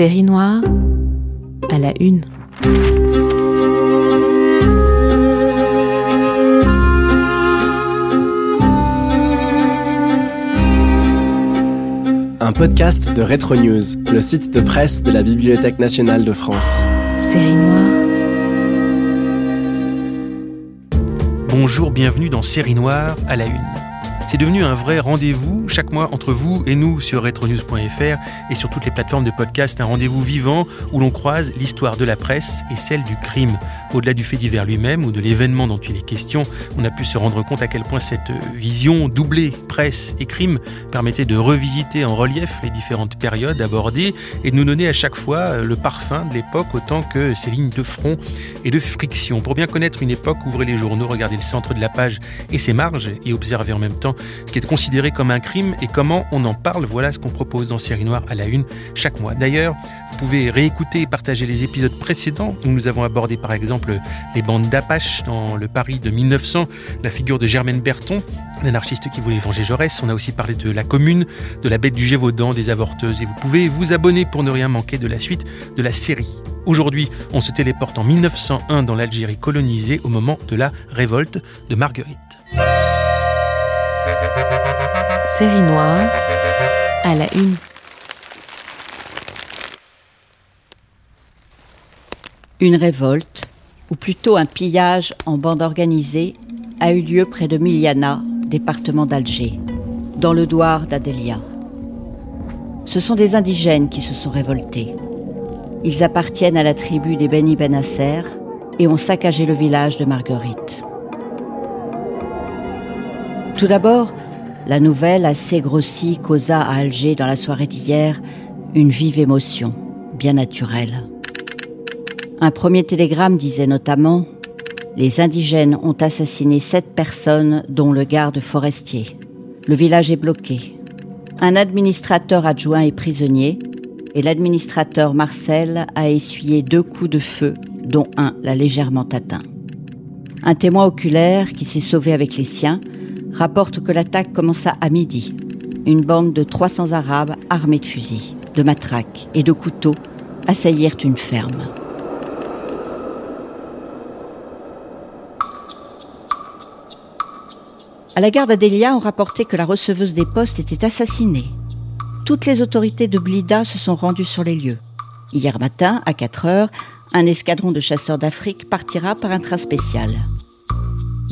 Série noire à la une. Un podcast de Retro News, le site de presse de la Bibliothèque nationale de France. Série noire. Bonjour, bienvenue dans Série Noire à la Une. C'est devenu un vrai rendez-vous chaque mois entre vous et nous sur retronews.fr et sur toutes les plateformes de podcast, un rendez-vous vivant où l'on croise l'histoire de la presse et celle du crime. Au-delà du fait divers lui-même ou de l'événement dont il est question, on a pu se rendre compte à quel point cette vision doublée presse et crime permettait de revisiter en relief les différentes périodes abordées et de nous donner à chaque fois le parfum de l'époque autant que ses lignes de front et de friction. Pour bien connaître une époque, ouvrez les journaux, regardez le centre de la page et ses marges et observez en même temps ce qui est considéré comme un crime et comment on en parle. Voilà ce qu'on propose dans Série Noire à la une chaque mois. D'ailleurs, vous pouvez réécouter et partager les épisodes précédents où nous avons abordé par exemple les bandes d'Apache dans le Paris de 1900, la figure de Germaine Berton, l'anarchiste qui voulait venger Jaurès. On a aussi parlé de la commune, de la bête du Gévaudan, des avorteuses. Et vous pouvez vous abonner pour ne rien manquer de la suite de la série. Aujourd'hui, on se téléporte en 1901 dans l'Algérie colonisée au moment de la révolte de Marguerite. À la une. Une révolte, ou plutôt un pillage en bande organisée, a eu lieu près de Miliana, département d'Alger, dans le douar d'Adélia. Ce sont des indigènes qui se sont révoltés. Ils appartiennent à la tribu des Beni Benasser et ont saccagé le village de Marguerite. Tout d'abord, la nouvelle assez grossie causa à Alger dans la soirée d'hier une vive émotion, bien naturelle. Un premier télégramme disait notamment Les indigènes ont assassiné sept personnes, dont le garde forestier. Le village est bloqué. Un administrateur adjoint est prisonnier et l'administrateur Marcel a essuyé deux coups de feu, dont un l'a légèrement atteint. Un témoin oculaire, qui s'est sauvé avec les siens, rapporte que l'attaque commença à midi. Une bande de 300 Arabes armés de fusils, de matraques et de couteaux assaillirent une ferme. À la gare d'Adélia, on rapportait que la receveuse des postes était assassinée. Toutes les autorités de Blida se sont rendues sur les lieux. Hier matin, à 4 heures, un escadron de chasseurs d'Afrique partira par un train spécial.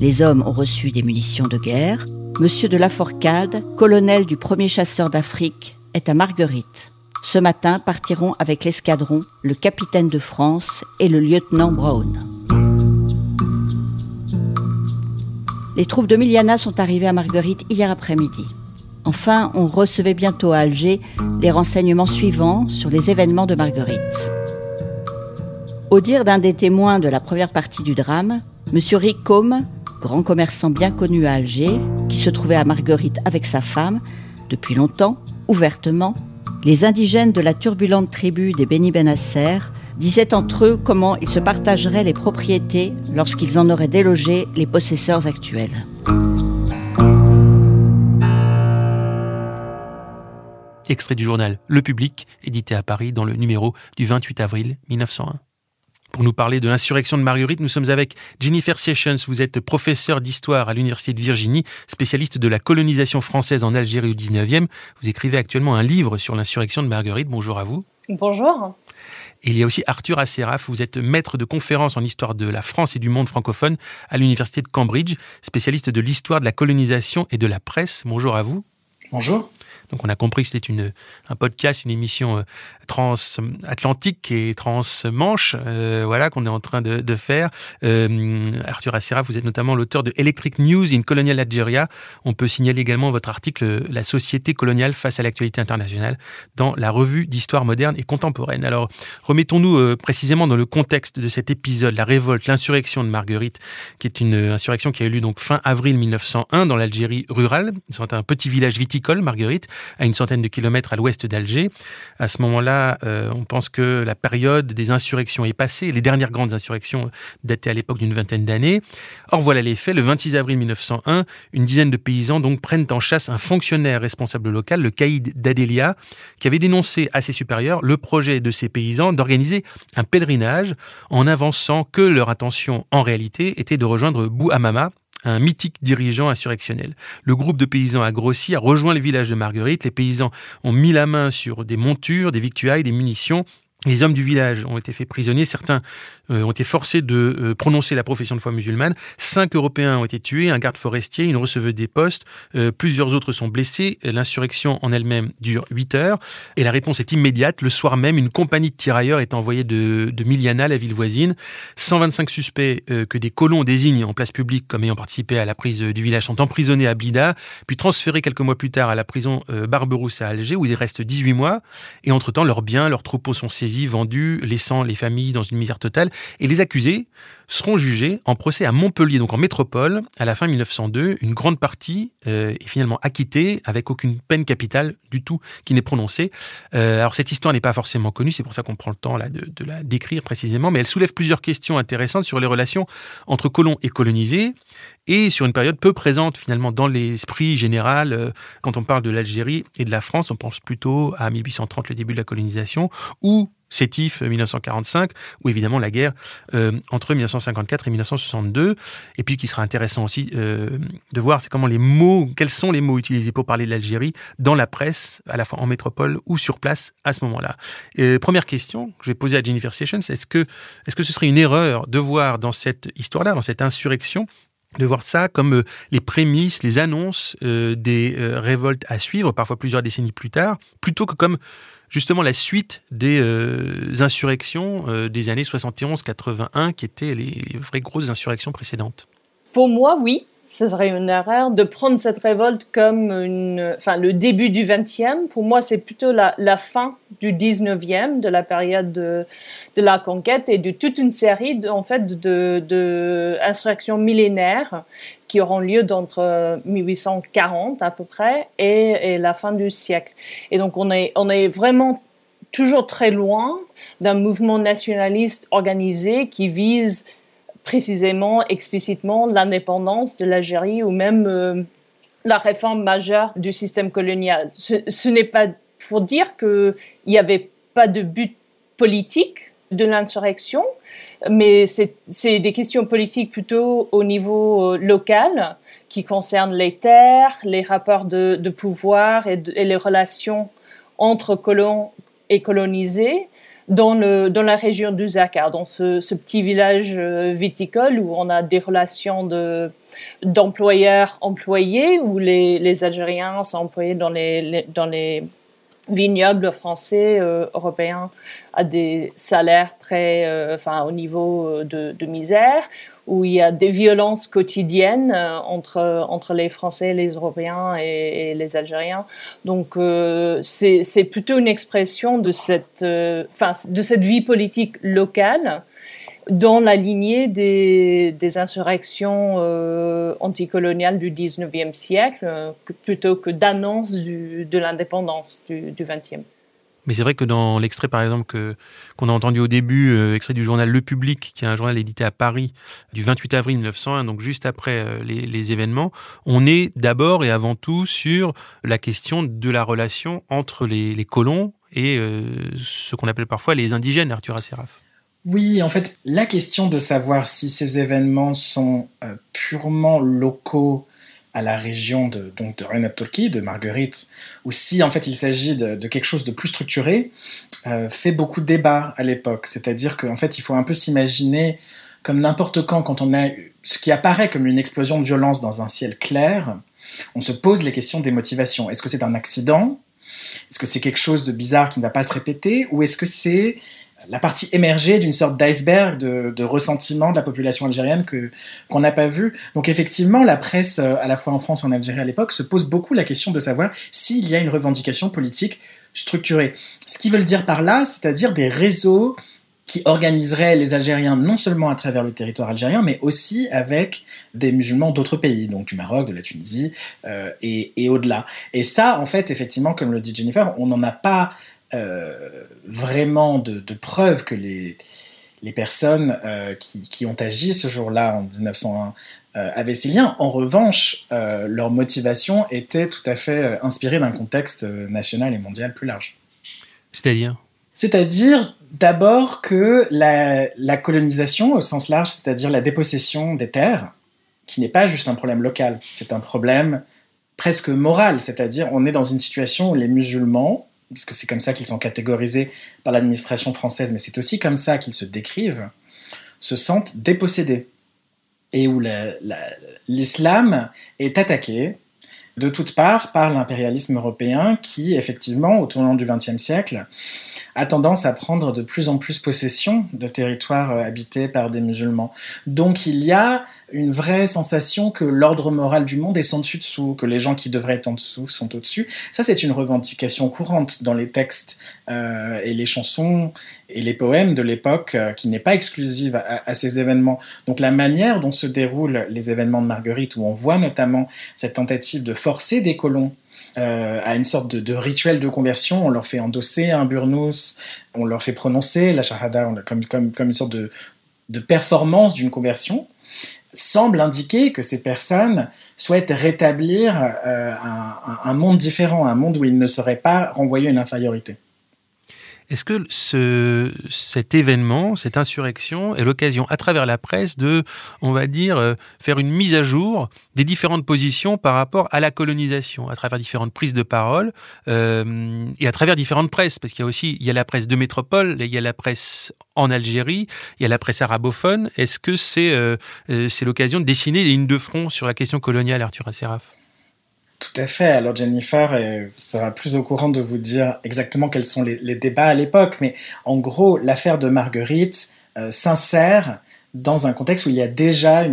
Les hommes ont reçu des munitions de guerre. Monsieur de Laforcade, colonel du premier chasseur d'Afrique, est à Marguerite. Ce matin partiront avec l'escadron le capitaine de France et le lieutenant Brown. Les troupes de Miliana sont arrivées à Marguerite hier après-midi. Enfin, on recevait bientôt à Alger les renseignements suivants sur les événements de Marguerite. Au dire d'un des témoins de la première partie du drame, M. Rick Combe, grand commerçant bien connu à Alger, qui se trouvait à Marguerite avec sa femme, depuis longtemps, ouvertement, les indigènes de la turbulente tribu des Beni Benasser disaient entre eux comment ils se partageraient les propriétés lorsqu'ils en auraient délogé les possesseurs actuels. Extrait du journal Le Public, édité à Paris dans le numéro du 28 avril 1901. Pour nous parler de l'insurrection de Marguerite, nous sommes avec Jennifer Sessions. Vous êtes professeur d'histoire à l'Université de Virginie, spécialiste de la colonisation française en Algérie au 19e. Vous écrivez actuellement un livre sur l'insurrection de Marguerite. Bonjour à vous. Bonjour. Et il y a aussi Arthur Asseraf. Vous êtes maître de conférences en histoire de la France et du monde francophone à l'Université de Cambridge, spécialiste de l'histoire de la colonisation et de la presse. Bonjour à vous. Bonjour. Donc on a compris que c'était une un podcast, une émission euh, transatlantique et transmanche, euh, voilà qu'on est en train de, faire. Euh, Arthur Assira, vous êtes notamment l'auteur de Electric News in Colonial Algeria. On peut signaler également votre article La société coloniale face à l'actualité internationale dans la revue d'histoire moderne et contemporaine. Alors remettons-nous précisément dans le contexte de cet épisode, la révolte, l'insurrection de Marguerite, qui est une insurrection qui a eu lieu donc fin avril 1901 dans l'Algérie rurale. C'est un petit village viticole, Marguerite, à une centaine de kilomètres à l'ouest d'Alger. À ce moment-là, euh, on pense que la période des insurrections est passée. Les dernières grandes insurrections dataient à l'époque d'une vingtaine d'années. Or, voilà les faits. Le 26 avril 1901, une dizaine de paysans donc prennent en chasse un fonctionnaire responsable local, le caïd d'Adélia, qui avait dénoncé à ses supérieurs le projet de ces paysans d'organiser un pèlerinage en avançant que leur intention en réalité était de rejoindre Bouhamama, un mythique dirigeant insurrectionnel. Le groupe de paysans a grossi, a rejoint le village de Marguerite. Les paysans ont mis la main sur des montures, des victuailles, des munitions les hommes du village ont été faits prisonniers, certains euh, ont été forcés de euh, prononcer la profession de foi musulmane, cinq Européens ont été tués, un garde forestier, une receveuse des postes, euh, plusieurs autres sont blessés, l'insurrection en elle-même dure huit heures, et la réponse est immédiate, le soir même, une compagnie de tirailleurs est envoyée de, de Miliana, la ville voisine, 125 suspects que des colons désignent en place publique comme ayant participé à la prise du village sont emprisonnés à Blida, puis transférés quelques mois plus tard à la prison Barberousse à Alger, où ils restent 18 mois, et entre-temps, leurs biens, leurs troupeaux sont saisis vendus, laissant les familles dans une misère totale. Et les accusés seront jugés en procès à Montpellier, donc en métropole, à la fin 1902. Une grande partie euh, est finalement acquittée avec aucune peine capitale du tout qui n'est prononcée. Euh, alors cette histoire n'est pas forcément connue, c'est pour ça qu'on prend le temps là, de, de, la décrire précisément, mais elle soulève plusieurs questions intéressantes sur les relations entre colons et colonisés et sur une période peu présente finalement dans l'esprit général. Euh, quand on parle de l'Algérie et de la France, on pense plutôt à 1830, le début de la colonisation, ou Sétif 1945, ou évidemment la guerre euh, entre 1954 et 1962. Et puis, qui sera intéressant aussi euh, de voir, c'est comment les mots, quels sont les mots utilisés pour parler de l'Algérie dans la presse, à la fois en métropole ou sur place à ce moment-là. première question que je vais poser à Jennifer Sessions est-ce que, est-ce que ce serait une erreur de voir dans cette histoire-là, dans cette insurrection, de voir ça comme euh, les prémices, les annonces euh, des euh, révoltes à suivre, parfois plusieurs décennies plus tard, plutôt que comme justement la suite des insurrections des années 71-81, qui étaient les vraies grosses insurrections précédentes. Pour moi, oui ce serait une erreur de prendre cette révolte comme une, enfin, le début du 20e. Pour moi, c'est plutôt la, fin du 19e, de la période de, de, la conquête et de toute une série, de, en fait, de, de insurrections millénaires qui auront lieu d'entre 1840 à peu près et, et, la fin du siècle. Et donc, on est, on est vraiment toujours très loin d'un mouvement nationaliste organisé qui vise précisément, explicitement, l'indépendance de l'Algérie ou même euh, la réforme majeure du système colonial. Ce, n'est pas pour dire qu'il n'y avait pas de but politique de l'insurrection, mais c'est des questions politiques plutôt au niveau euh, local qui concernent les terres, les rapports de, pouvoir et, et, les relations entre colons et colonisés dans, la région du Zakar, dans ce, petit village euh, viticole où on a des relations de, d'employeurs-employés, où les, Algériens sont employés dans les, vignobles français, euh, européens, à des salaires très, euh, enfin, au niveau de misère, où il y a des violences quotidiennes euh, entre, entre les Français, les Européens et, les Algériens. Donc euh, c'est plutôt une expression de cette, euh, de cette vie politique locale dans la lignée des, des insurrections anticoloniales du 19e siècle, plutôt que d'annonce de l'indépendance du, du 20e. Mais c'est vrai que dans l'extrait, par exemple, qu'on a entendu au début, euh, extrait du journal Le Public, qui est un journal édité à Paris du 28 avril 1901, donc juste après euh, les, événements, on est d'abord et avant tout sur la question de la relation entre les, colons et euh, ce qu'on appelle parfois les indigènes, Arthur Asséraf. Oui, en fait, la question de savoir si ces événements sont purement locaux à la région de, donc de Renat Turki, de Marguerite, ou si en fait il s'agit de, quelque chose de plus structuré, euh, fait beaucoup de débats à l'époque. C'est-à-dire qu'en fait il faut un peu s'imaginer comme n'importe quand, quand on a ce qui apparaît comme une explosion de violence dans un ciel clair, on se pose les questions des motivations. Est-ce que c'est un accident? Est-ce que c'est quelque chose de bizarre qui ne va pas se répéter? Ou est-ce que c'est la partie émergée d'une sorte d'iceberg de, ressentiment de la population algérienne que qu'on n'a pas vu. Donc effectivement, la presse, euh, à la fois en France et en Algérie à l'époque, se pose beaucoup la question de savoir s'il y a une revendication politique structurée. Ce qu'ils veulent dire par là, c'est-à-dire des réseaux qui organiseraient les Algériens non seulement à travers le territoire algérien, mais aussi avec des musulmans d'autres pays, donc du Maroc, de la Tunisie euh, et au-delà. Et ça, en fait, effectivement, comme le dit Jennifer, on n'en a pas euh, vraiment de, preuves que les, les personnes euh, qui, qui, ont agi ce jour-là en 1901 euh, avaient ces liens. En revanche, leur motivation était tout à fait inspirée d'un contexte national et mondial plus large. C'est-à-dire? C'est-à-dire d'abord que la, la, colonisation au sens large, c'est-à-dire la dépossession des terres, qui n'est pas juste un problème local, c'est un problème presque moral, c'est-à-dire on est dans une situation où les musulmans puisque c'est comme ça qu'ils sont catégorisés par l'administration française, mais c'est aussi comme ça qu'ils se décrivent, se sentent dépossédés. Et où l'islam est attaqué de toutes parts par l'impérialisme européen qui, effectivement, au tournant du XXe siècle, a tendance à prendre de plus en plus possession de territoires euh, habités par des musulmans. Donc il y a une vraie sensation que l'ordre moral du monde est sans dessus-dessous, que les gens qui devraient être en dessous sont au-dessus. Ça, c'est une revendication courante dans les textes euh, et les chansons et les poèmes de l'époque, euh, qui n'est pas exclusive à, ces événements. Donc la manière dont se déroulent les événements de Marguerite, où on voit notamment cette tentative de forcer des colons euh, à une sorte de, rituel de conversion. On leur fait endosser un burnous, on leur fait prononcer la shahada comme, une sorte de performance d'une conversion semble indiquer que ces personnes souhaitent rétablir euh, un, monde différent, un monde où ils ne seraient pas renvoyés une infériorité. Est-ce que ce, cet événement, cette insurrection est l'occasion à travers la presse de, on va dire, euh, faire une mise à jour des différentes positions par rapport à la colonisation, à travers différentes prises de parole euh, et à travers différentes presses? Parce qu'il y a aussi il y a la presse de métropole, il y a la presse en Algérie, il y a la presse arabophone. Est-ce que c'est euh, c'est l'occasion de dessiner des lignes de front sur la question coloniale, Arthur Asseraf tout à fait. Alors Jennifer sera plus au courant de vous dire exactement quels sont les, débats à l'époque, mais en gros, l'affaire de Marguerite euh, s'insère dans un contexte où il y a déjà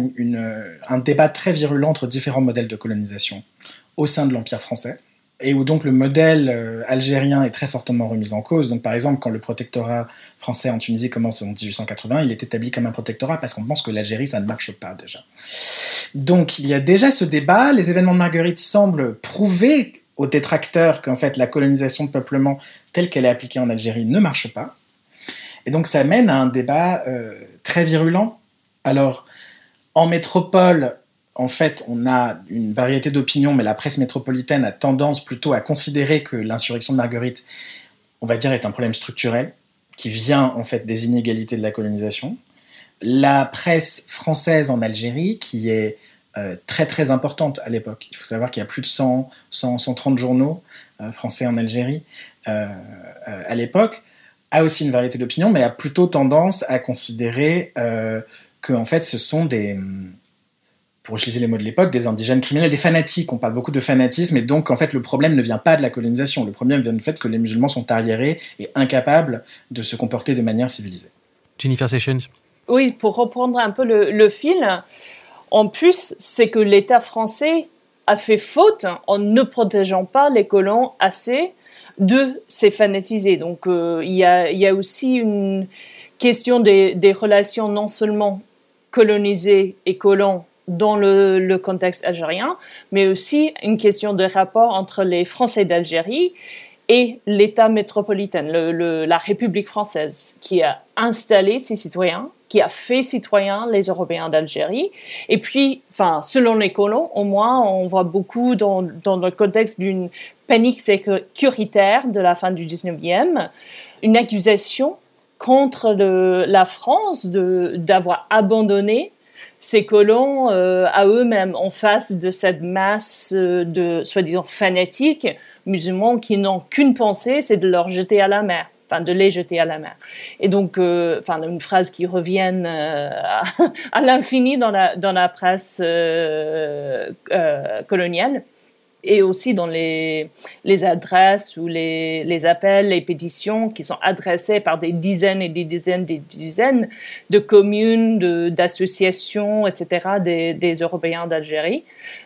un débat très virulent entre différents modèles de colonisation au sein de l'Empire français et où donc le modèle euh, algérien est très fortement remis en cause. Donc par exemple, quand le protectorat français en Tunisie commence en 1880, il est établi comme un protectorat parce qu'on pense que l'Algérie, ça ne marche pas déjà. Donc il y a déjà ce débat, les événements de Marguerite semblent prouver aux détracteurs qu'en fait la colonisation de peuplement telle qu'elle est appliquée en Algérie ne marche pas. Et donc ça mène à un débat euh, très virulent. Alors, en métropole, en fait, on a une variété d'opinions, mais la presse métropolitaine a tendance plutôt à considérer que l'insurrection de Marguerite, on va dire, est un problème structurel qui vient en fait des inégalités de la colonisation. La presse française en Algérie, qui est euh, très très importante à l'époque, il faut savoir qu'il y a plus de 100, 130 journaux euh, français en Algérie euh, à l'époque, a aussi une variété d'opinions, mais a plutôt tendance à considérer que en fait ce sont des pour utiliser les mots de l'époque, des indigènes criminels, des fanatiques. On parle beaucoup de fanatisme, et donc en fait le problème ne vient pas de la colonisation. Le problème vient du fait que les musulmans sont arriérés et incapables de se comporter de manière civilisée. Jennifer Sessions. Oui, pour reprendre un peu le, fil, en plus, c'est que l'État français a fait faute en ne protégeant pas les colons assez de ces fanatisés. Donc euh, il y, a, aussi une question des, des relations non seulement colonisés et colons dans le, contexte algérien, mais aussi une question de rapport entre les Français d'Algérie et l'État métropolitain, la République française, qui a installé ses citoyens, qui a fait citoyens les Européens d'Algérie. Et puis, enfin, selon les colons, au moins, on voit beaucoup dans, le contexte d'une panique sécuritaire de la fin du 19e, une accusation contre la France d'avoir abandonné ces colons euh, à eux-mêmes en face de cette masse euh, de soi-disant fanatiques musulmans qui n'ont qu'une pensée, c'est de leur jeter à la mer. enfin de les jeter à la mer. Et donc, euh, enfin une phrase qui revient euh, à, à l'infini dans la dans la presse euh, euh, coloniale et aussi dans les, les adresses ou les, les, appels, les pétitions qui sont adressées par des dizaines et des dizaines et des dizaines de communes, d'associations, etc., des, Européens d'Algérie,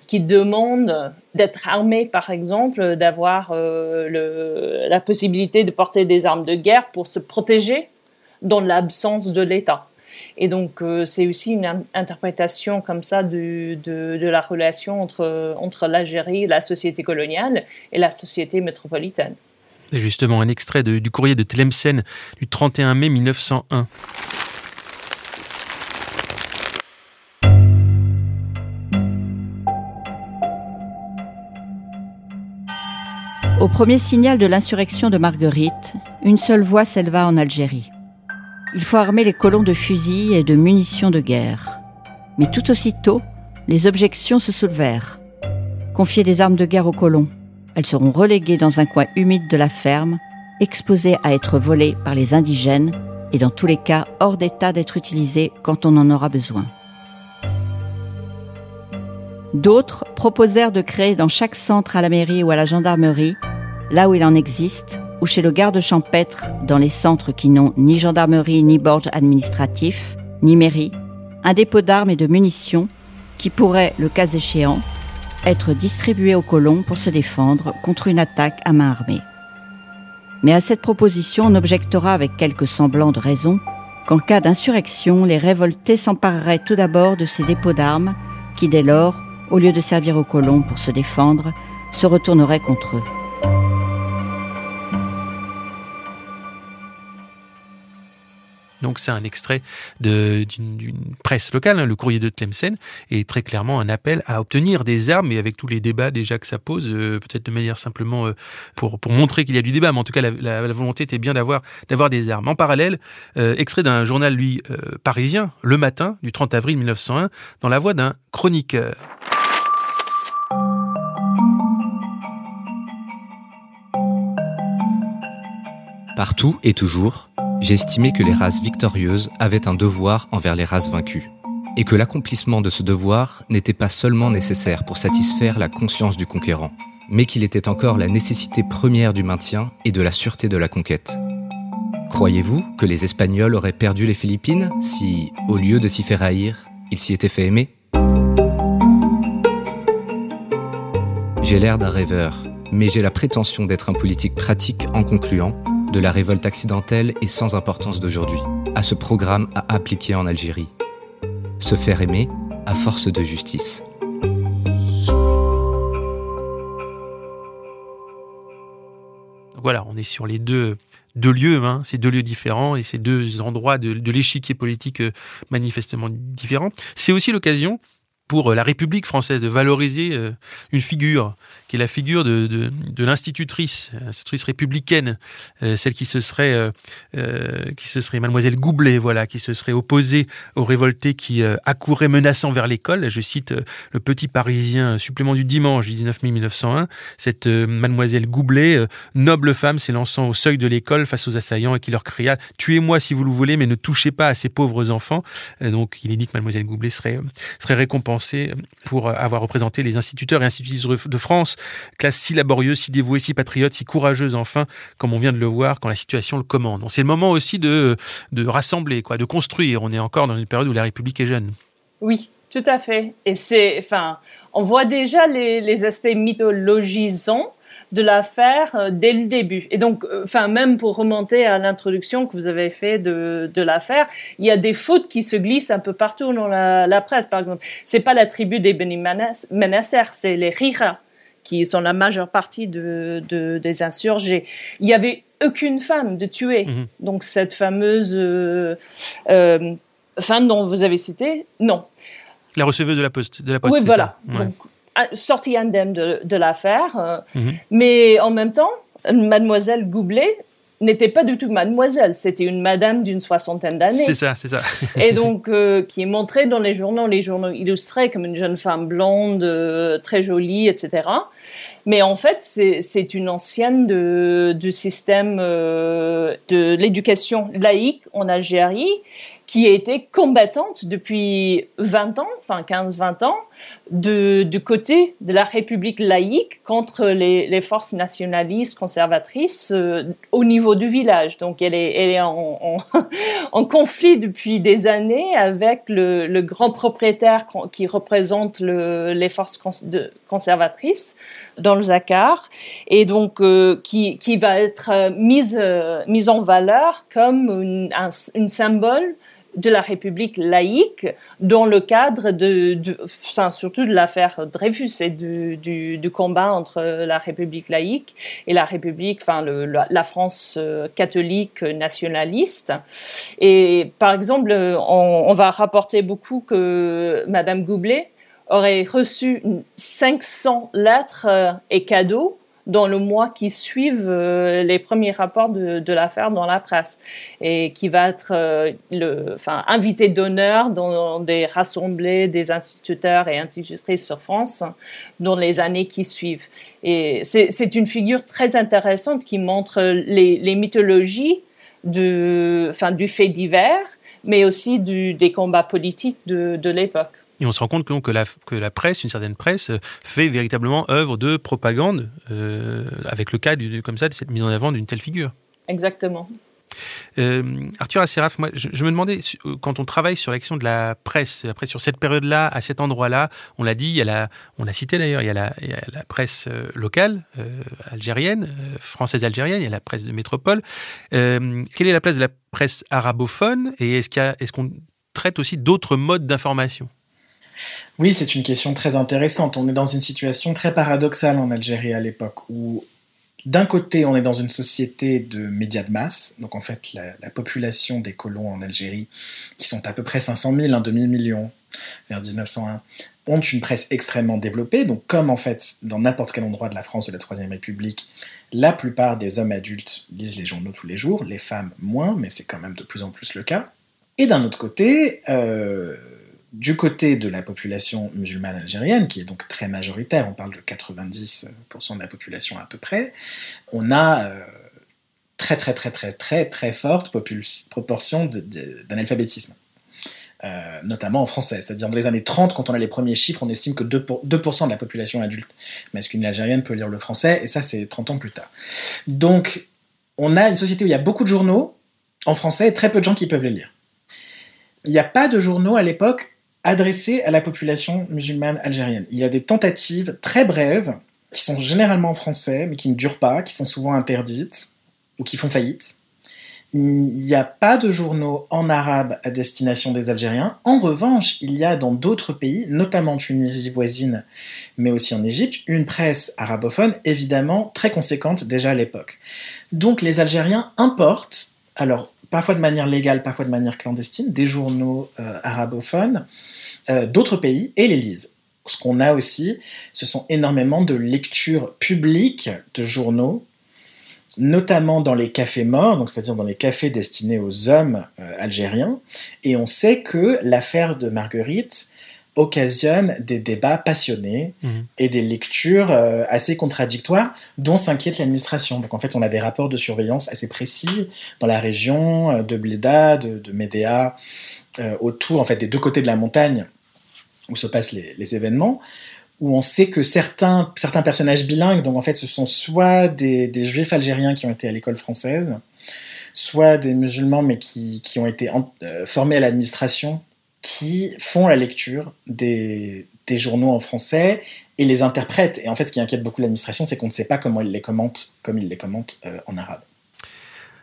qui demandent d'être armés, par exemple, d'avoir euh, la possibilité de porter des armes de guerre pour se protéger dans l'absence de l'État. Et donc, euh, c'est aussi une interprétation comme ça de, de, de la relation entre, entre l'Algérie, la société coloniale et la société métropolitaine. Et justement, un extrait de, du courrier de Tlemcen du 31 mai 1901. Au premier signal de l'insurrection de Marguerite, une seule voix s'éleva en Algérie. Il faut armer les colons de fusils et de munitions de guerre. Mais tout aussitôt, les objections se soulevèrent. Confier des armes de guerre aux colons. Elles seront reléguées dans un coin humide de la ferme, exposées à être volées par les indigènes et dans tous les cas hors d'état d'être utilisées quand on en aura besoin. D'autres proposèrent de créer dans chaque centre à la mairie ou à la gendarmerie, là où il en existe, ou chez le garde champêtre dans les centres qui n'ont ni gendarmerie ni borge administratif, ni mairie, un dépôt d'armes et de munitions qui pourrait, le cas échéant, être distribué aux colons pour se défendre contre une attaque à main armée. Mais à cette proposition, on objectera avec quelque semblant de raison qu'en cas d'insurrection, les révoltés s'empareraient tout d'abord de ces dépôts d'armes qui, dès lors, au lieu de servir aux colons pour se défendre, se retourneraient contre eux. Donc c'est un extrait d'une presse locale, hein, le courrier de Tlemcen, et très clairement un appel à obtenir des armes, et avec tous les débats déjà que ça pose, euh, peut-être de manière simplement euh, pour, montrer qu'il y a du débat, mais en tout cas la, volonté était bien d'avoir des armes. En parallèle, euh, extrait d'un journal, lui, parisien, Le Matin, du 30 avril 1901, dans la voix d'un chroniqueur. Partout et toujours, j'ai estimé que les races victorieuses avaient un devoir envers les races vaincues, et que l'accomplissement de ce devoir n'était pas seulement nécessaire pour satisfaire la conscience du conquérant, mais qu'il était encore la nécessité première du maintien et de la sûreté de la conquête. Croyez-vous que les Espagnols auraient perdu les Philippines si, au lieu de s'y faire haïr, ils s'y étaient fait aimer? J'ai l'air d'un rêveur, mais j'ai la prétention d'être un politique pratique en concluant de la révolte accidentelle et sans importance d'aujourd'hui, à ce programme à appliquer en Algérie. Se faire aimer à force de justice. Voilà, on est sur les deux, lieux, hein, ces deux lieux différents et ces deux endroits de, l'échiquier politique euh, manifestement différents. C'est aussi l'occasion pour la République française de valoriser euh, une figure qui est la figure de, de, l'institutrice, l'institutrice républicaine, euh, celle qui se serait, euh, euh, qui se serait Mademoiselle Goublet, voilà, qui se serait opposée aux révoltés qui accouraient menaçant vers l'école. Je cite le Petit Parisien, supplément du dimanche du 19 mai 1901. Cette Mademoiselle Goublet, noble femme, s'élançant au seuil de l'école face aux assaillants et qui leur cria "Tuez-moi si vous le voulez, mais ne touchez pas à ces pauvres enfants." Donc, il est dit que Mademoiselle Goublet serait serait récompensée pour avoir représenté les instituteurs et institutrices de France classe si laborieuse, si dévouée, si patriote, si courageuse enfin, comme on vient de le voir quand la situation le commande. C'est le moment aussi de, de rassembler, quoi, de construire. On est encore dans une période où la République est jeune. Oui, tout à fait. Et c'est, enfin, on voit déjà les, les aspects mythologisants de l'affaire euh, dès le début. Et donc, euh, enfin, même pour remonter à l'introduction que vous avez fait de, de l'affaire, il y a des fautes qui se glissent un peu partout dans la, presse. Par exemple, c'est pas la tribu des Beni Menasser, c'est les Rira qui sont la majeure partie de, de, des insurgés. Il y avait aucune femme de tuer. Mhm. Donc cette fameuse euh, euh, femme dont vous avez cité, non. La receveuse de la poste. De la poste oui, voilà. ça Ouais. Donc, ah, sortie indemne de, de l'affaire. Mhm. Mais en même temps, mademoiselle Goublet n'était pas du tout mademoiselle, c'était une madame d'une soixantaine d'années. C'est ça, c'est ça. et donc, euh, qui est montrée dans les journaux, les journaux illustrés comme une jeune femme blonde, euh, très jolie, etc. Mais en fait, c'est une ancienne de, du système euh, de l'éducation laïque en Algérie qui a été combattante depuis 20 ans, enfin 15-20 ans, du côté de la République laïque contre les, forces nationalistes conservatrices euh, au niveau du village. Donc elle est, en, conflit depuis des années avec le, grand propriétaire qui représente le, les forces conservatrices dans le Zakar et donc euh, qui, va être mise, euh, mise en valeur comme un, symbole de la République laïque dans le cadre de, enfin, surtout de l'affaire Dreyfus et du, combat entre la République laïque et la République, enfin la, France euh, catholique nationaliste. Et par exemple, on, on va rapporter beaucoup que Madame Goublet aurait reçu 500 lettres euh, et cadeaux dans le mois qui suivent euh, les premiers rapports de, l'affaire dans la presse et qui va être euh, enfin, invité d'honneur dans des rassemblées des instituteurs et institutrices sur France dans les années qui suivent. Et c'est une figure très intéressante qui montre les, mythologies de, enfin, du fait divers, mais aussi du, des combats politiques de l'époque. Et on se rend compte que, que, la, que la presse, une certaine presse, fait véritablement œuvre de propagande euh, avec le cas du, comme ça de cette mise en avant d'une telle figure. Exactement. Euh, Arthur Asseraf, moi, je, je, me demandais, quand on travaille sur l'action de la presse, après sur cette période-là, à cet endroit-là, on l'a dit, il y a la, on l'a cité d'ailleurs, il, y a la, il y a la presse locale, euh, algérienne, euh, française-algérienne, il y a la presse de métropole. Euh, quelle est la place de la presse arabophone et est-ce, qu'il y a, est-ce qu'on traite aussi d'autres modes d'information? Oui, c'est une question très intéressante. On est dans une situation très paradoxale en Algérie à l'époque, où d'un côté, on est dans une société de médias de masse, donc en fait, la, la, population des colons en Algérie, qui sont à peu près 500 000, un demi-million, vers 1901, ont une presse extrêmement développée. Donc, comme en fait, dans n'importe quel endroit de la France de la Troisième République, la plupart des hommes adultes lisent les journaux tous les jours, les femmes moins, mais c'est quand même de plus en plus le cas. Et d'un autre côté, euh, du côté de la population musulmane algérienne, qui est donc très majoritaire, on parle de 90% de la population à peu près, on a euh, très très très très très très forte proportion d'analphabétisme. Euh, notamment en français. C'est-à-dire dans les années 30, quand on a les premiers chiffres, on estime que 2%, pour, 2 de la population adulte masculine algérienne peut lire le français, et ça c'est 30 ans plus tard. Donc on a une société où il y a beaucoup de journaux en français et très peu de gens qui peuvent les lire. Il n'y a pas de journaux à l'époque adressés à la population musulmane algérienne. Il y a des tentatives très brèves, qui sont généralement en français, mais qui ne durent pas, qui sont souvent interdites, ou qui font faillite. Il n'y a pas de journaux en arabe à destination des Algériens. En revanche, il y a dans d'autres pays, notamment en Tunisie voisine, mais aussi en Égypte, une presse arabophone évidemment très conséquente déjà à l'époque. Donc les Algériens importent, alors parfois de manière légale, parfois de manière clandestine, des journaux euh, arabophones euh, d'autres pays et les lisent. Ce qu'on a aussi, ce sont énormément de lectures publiques de journaux, notamment dans les cafés morts, donc c'est-à-dire dans les cafés destinés aux hommes euh, algériens. Et on sait que l'affaire de Marguerite occasionne des débats passionnés mmh. et des lectures euh, assez contradictoires dont s'inquiète l'administration. Donc en fait, on a des rapports de surveillance assez précis dans la région euh, de Bléda, de, de Médéa, euh, autour en fait des deux côtés de la montagne où se passent les, les, événements, où on sait que certains, certains personnages bilingues, donc en fait ce sont soit des, des juifs algériens qui ont été à l'école française, soit des musulmans mais qui, qui ont été en, euh, formés à l'administration qui font la lecture des, journaux en français et les interprètent. Et en fait, ce qui inquiète beaucoup l'administration, c'est qu'on ne sait pas comment ils les commentent, comme ils les commentent euh, en arabe.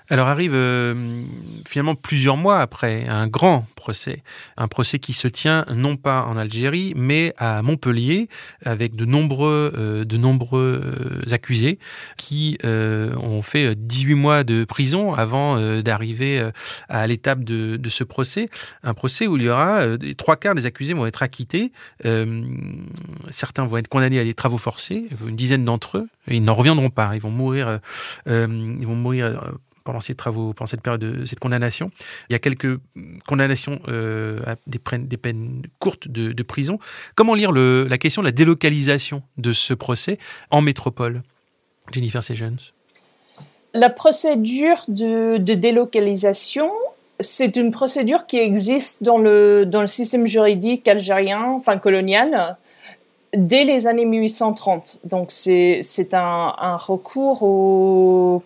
Alors arrive euh, finalement plusieurs mois après un grand procès, un procès qui se tient non pas en Algérie mais à Montpellier avec de nombreux, euh, nombreux accusés qui euh, ont fait 18 mois de prison avant euh, d'arriver à l'étape de, ce procès. Un procès où il y aura euh, trois quarts des accusés vont être acquittés, euh, certains vont être condamnés à des travaux forcés, une dizaine d'entre eux, ils n'en reviendront pas, ils vont mourir pendant ces pendant cette période de cette condamnation. Il y a quelques condamnations euh, à des, peines courtes de, prison. Comment lire la question de la délocalisation de ce procès en métropole Jennifer Sessions La procédure de, de délocalisation, c'est une procédure qui existe dans le, dans le système juridique algérien, enfin colonial, dès les années 1830. Donc c'est un, un recours au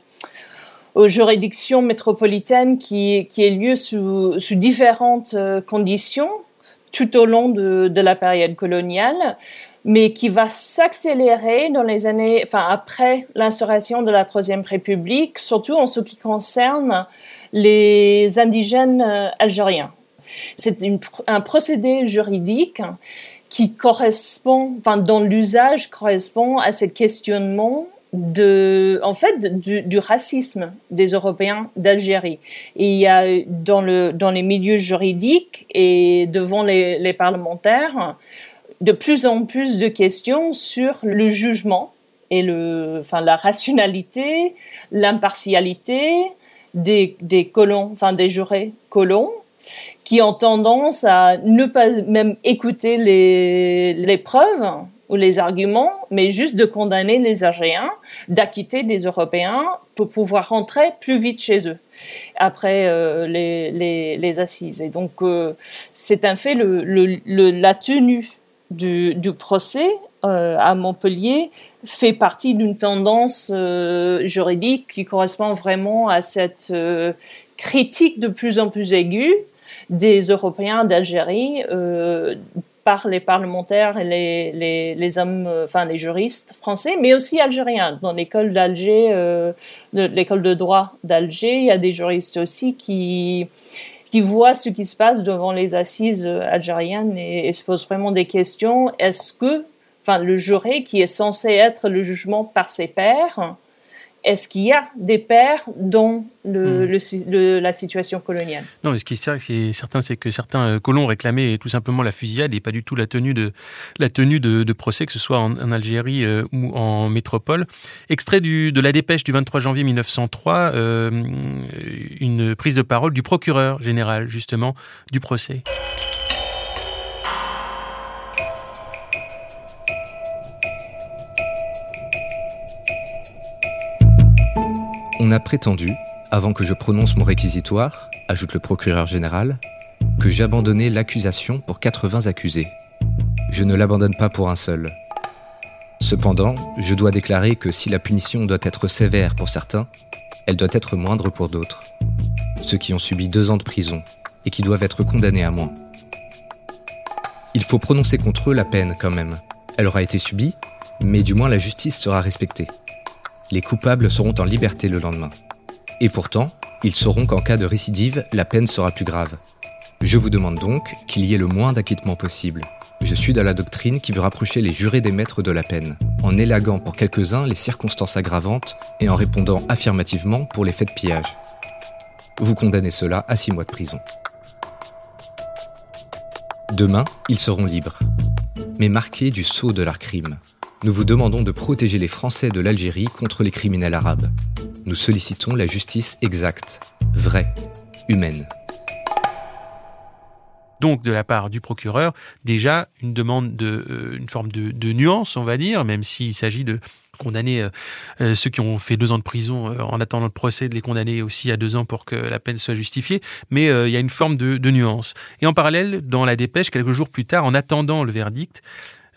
aux juridictions métropolitaines qui, qui ait lieu sous, sous différentes euh, conditions tout au long de, de la période coloniale, mais qui va s'accélérer dans les années, enfin après l'instauration de la Troisième République, surtout en ce qui concerne les indigènes euh, algériens. C'est un procédé juridique qui correspond, enfin, dans l'usage correspond à ce questionnement de, en fait, du, du, racisme des Européens d'Algérie. Il y a dans, le, dans les milieux juridiques et devant les, les, parlementaires de plus en plus de questions sur le jugement et le, enfin, la rationalité, l'impartialité des, des colons, enfin des jurés colons qui ont tendance à ne pas même écouter les, les preuves ou les arguments, mais juste de condamner les Algériens, d'acquitter des Européens pour pouvoir rentrer plus vite chez eux après euh, les, les, assises. Et donc, euh, c'est un fait, le, la tenue du, procès euh, à Montpellier fait partie d'une tendance juridique qui correspond vraiment à cette critique de plus en plus aiguë des Européens d'Algérie par les parlementaires et les, les, hommes, euh, enfin les juristes français, mais aussi algériens. Dans l'école d'Alger, euh, de, l'école de droit d'Alger, il y a des juristes aussi qui qui voient ce qui se passe devant les assises algériennes et, et se posent vraiment des questions. Est-ce que, enfin, le juré qui est censé être le jugement par ses pairs, est-ce qu'il y a des pères dans le, mmh. le, la situation coloniale? Non, mais ce qui est certain, c'est que certains euh, colons réclamaient tout simplement la fusillade et pas du tout la tenue de, la tenue de, de procès, que ce soit en, en Algérie euh, ou en métropole. Extrait du, de la dépêche du 23 janvier 1903, euh, une prise de parole du procureur général, justement, du procès. On a prétendu, avant que je prononce mon réquisitoire, ajoute le procureur général, que j'abandonnais l'accusation pour 80 accusés. Je ne l'abandonne pas pour un seul. Cependant, je dois déclarer que si la punition doit être sévère pour certains, elle doit être moindre pour d'autres. Ceux qui ont subi deux ans de prison et qui doivent être condamnés à moins. Il faut prononcer contre eux la peine quand même. Elle aura été subie, mais du moins la justice sera respectée les coupables seront en liberté le lendemain. Et pourtant, ils sauront qu'en cas de récidive, la peine sera plus grave. Je vous demande donc qu'il y ait le moins d'acquittement possible. Je suis dans la doctrine qui veut rapprocher les jurés des maîtres de la peine, en élaguant pour quelques-uns les circonstances aggravantes et en répondant affirmativement pour les faits de pillage. Vous condamnez cela à six mois de prison. Demain, ils seront libres, mais marqués du sceau de leur crime, nous vous demandons de protéger les Français de l'Algérie contre les criminels arabes. Nous sollicitons la justice exacte, vraie, humaine. Donc, de la part du procureur, déjà une demande de, euh, une forme de, nuance, on va dire, même s'il s'agit de condamner euh, euh, ceux qui ont fait deux ans de prison en attendant le procès, de les condamner aussi à deux ans pour que la peine soit justifiée. Mais il y a une forme de, nuance. Et en parallèle, dans la dépêche, quelques jours plus tard, en attendant le verdict,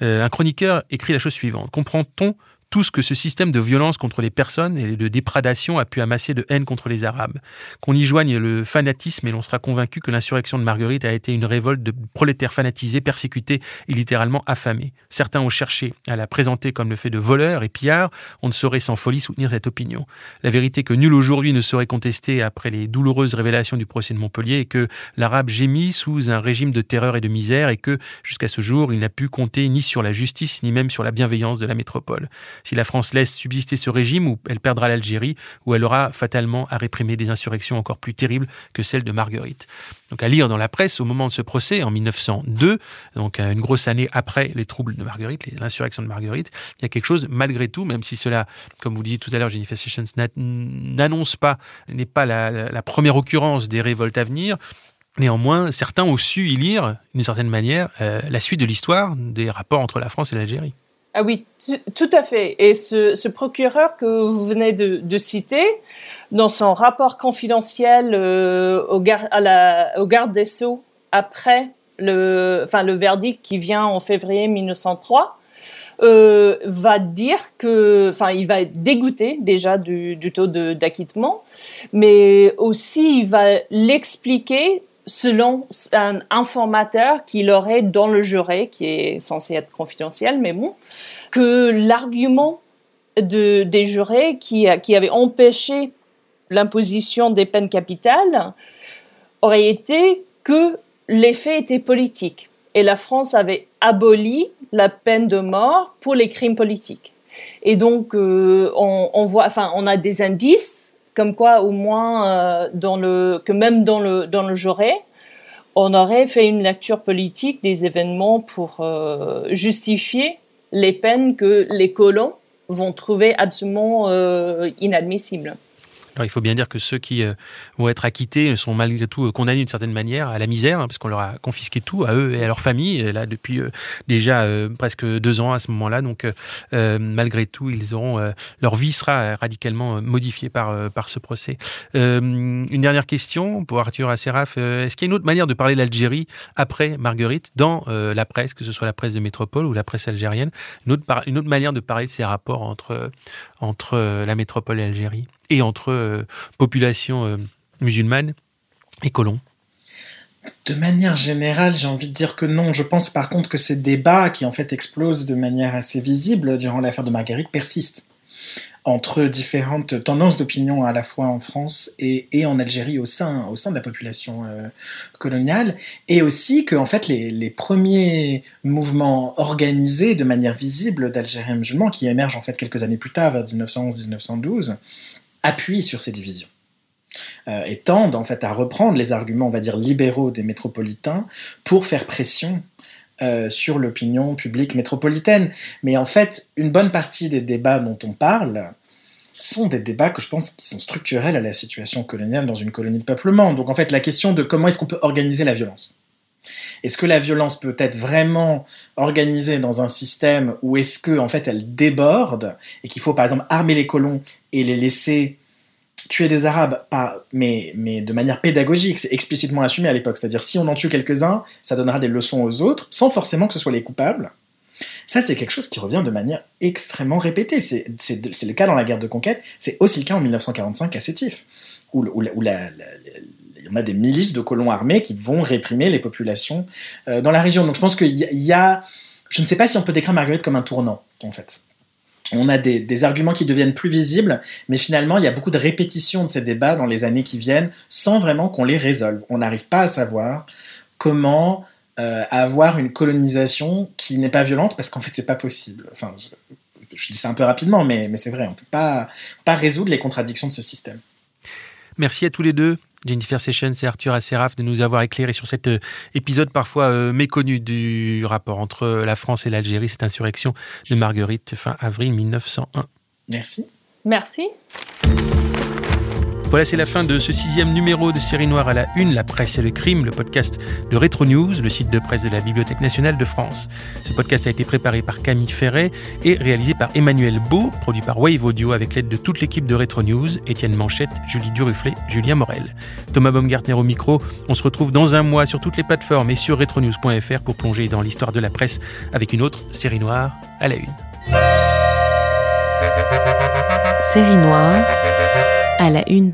un chroniqueur écrit la chose suivante. Comprend-on tout ce que ce système de violence contre les personnes et de dépradation a pu amasser de haine contre les Arabes. Qu'on y joigne le fanatisme et l'on sera convaincu que l'insurrection de Marguerite a été une révolte de prolétaires fanatisés, persécutés et littéralement affamés. Certains ont cherché à la présenter comme le fait de voleurs et pillards. On ne saurait sans folie soutenir cette opinion. La vérité que nul aujourd'hui ne saurait contester après les douloureuses révélations du procès de Montpellier est que l'Arabe gémit sous un régime de terreur et de misère et que, jusqu'à ce jour, il n'a pu compter ni sur la justice ni même sur la bienveillance de la métropole. Si la France laisse subsister ce régime, ou elle perdra l'Algérie, ou elle aura fatalement à réprimer des insurrections encore plus terribles que celles de Marguerite. Donc à lire dans la presse au moment de ce procès en 1902, donc une grosse année après les troubles de Marguerite, l'insurrection de Marguerite, il y a quelque chose malgré tout, même si cela, comme vous le disiez tout à l'heure, Jennifer Sessions n'annonce pas, n'est pas la, première occurrence des révoltes à venir. Néanmoins, certains ont su y lire, d'une certaine manière, euh, la suite de l'histoire des rapports entre la France et l'Algérie. Ah oui, tout à fait. Et ce, procureur que vous venez de, citer, dans son rapport confidentiel euh, au, garde des Sceaux après le, enfin, le verdict qui vient en février 1903, euh, va dire que, enfin, il va être dégoûté déjà du, du taux d'acquittement, mais aussi il va l'expliquer selon un informateur qu'il aurait dans le juré, qui est censé être confidentiel, mais bon, que l'argument de, des jurés qui, qui avait empêché l'imposition des peines capitales aurait été que l'effet était politique. Et la France avait aboli la peine de mort pour les crimes politiques. Et donc, euh, on, voit, enfin, on a des indices comme quoi au moins euh, dans le que même dans le dans le juré on aurait fait une lecture politique des événements pour euh, justifier les peines que les colons vont trouver absolument euh, inadmissibles. Il faut bien dire que ceux qui euh, vont être acquittés sont malgré tout euh, condamnés d'une certaine manière à la misère, hein, parce qu'on leur a confisqué tout, à eux et à leur famille, là depuis euh, déjà presque deux ans à ce moment-là. Donc malgré tout, ils auront leur vie sera radicalement modifiée par ce procès. une dernière question pour Arthur Asseraf. Est-ce qu'il y a une autre manière de parler l'Algérie après Marguerite dans la presse, que ce soit la presse de métropole ou la presse algérienne, une autre, une autre manière de parler de ces rapports entre entre la métropole et l'Algérie? Entre euh, population euh, musulmane et colons de manière générale, j'ai envie de dire que non. Je pense par contre que ces débats qui en fait explosent de manière assez visible durant l'affaire de Marguerite persistent entre différentes tendances d'opinion à la fois en France et, en Algérie au sein, au sein de la population euh, coloniale, et aussi que en fait les, les, premiers mouvements organisés de manière visible d'Algériens musulmans qui émergent en fait quelques années plus tard, vers 1911-1912, appuie sur ces divisions. Euh, et tendent en fait à reprendre les arguments, on va dire, libéraux des métropolitains pour faire pression euh, sur l'opinion publique métropolitaine. Mais en fait, une bonne partie des débats dont on parle sont des débats que je pense qui sont structurels à la situation coloniale dans une colonie de peuplement. Donc en fait, la question de comment est-ce qu'on peut organiser la violence. Est-ce que la violence peut être vraiment organisée dans un système où est-ce que en fait elle déborde et qu'il faut par exemple armer les colons et les laisser tuer des Arabes, mais, mais de manière pédagogique, c'est explicitement assumé à l'époque. C'est-à-dire si on en tue quelques-uns, ça donnera des leçons aux autres, sans forcément que ce soit les coupables. Ça, c'est quelque chose qui revient de manière extrêmement répétée. C'est le cas dans la guerre de conquête, c'est aussi le cas en 1945 à Sétif, où, où, la, en a des milices de colons armés qui vont réprimer les populations euh, dans la région. Donc je pense qu'il y, a, je ne sais pas si on peut décrire Marguerite comme un tournant, en fait on a des, arguments qui deviennent plus visibles, mais finalement, il y a beaucoup de répétitions de ces débats dans les années qui viennent sans vraiment qu'on les résolve. On n'arrive pas à savoir comment euh, avoir une colonisation qui n'est pas violente, parce qu'en fait, c'est pas possible. Enfin, je, dis ça un peu rapidement, mais, mais c'est vrai, on ne peut pas, pas résoudre les contradictions de ce système. Merci à tous les deux. Jennifer Sessions et Arthur Asseraf de nous avoir éclairé sur cet euh, épisode parfois euh, méconnu du rapport entre la France et l'Algérie, cette insurrection de Marguerite fin avril 1901. Merci. Merci. Voilà, c'est la fin de ce sixième numéro de Série Noire à la Une, la presse et le crime, le podcast de Retro News, le site de presse de la Bibliothèque nationale de France. Ce podcast a été préparé par Camille Ferret et réalisé par Emmanuel Beau, produit par Wave Audio avec l'aide de toute l'équipe de Retro News, Étienne Manchette, Julie Duruflet, Julien Morel. Thomas Baumgartner au micro. On se retrouve dans un mois sur toutes les plateformes et sur retronews.fr pour plonger dans l'histoire de la presse avec une autre Série Noire à la Une. Série Noire à la Une.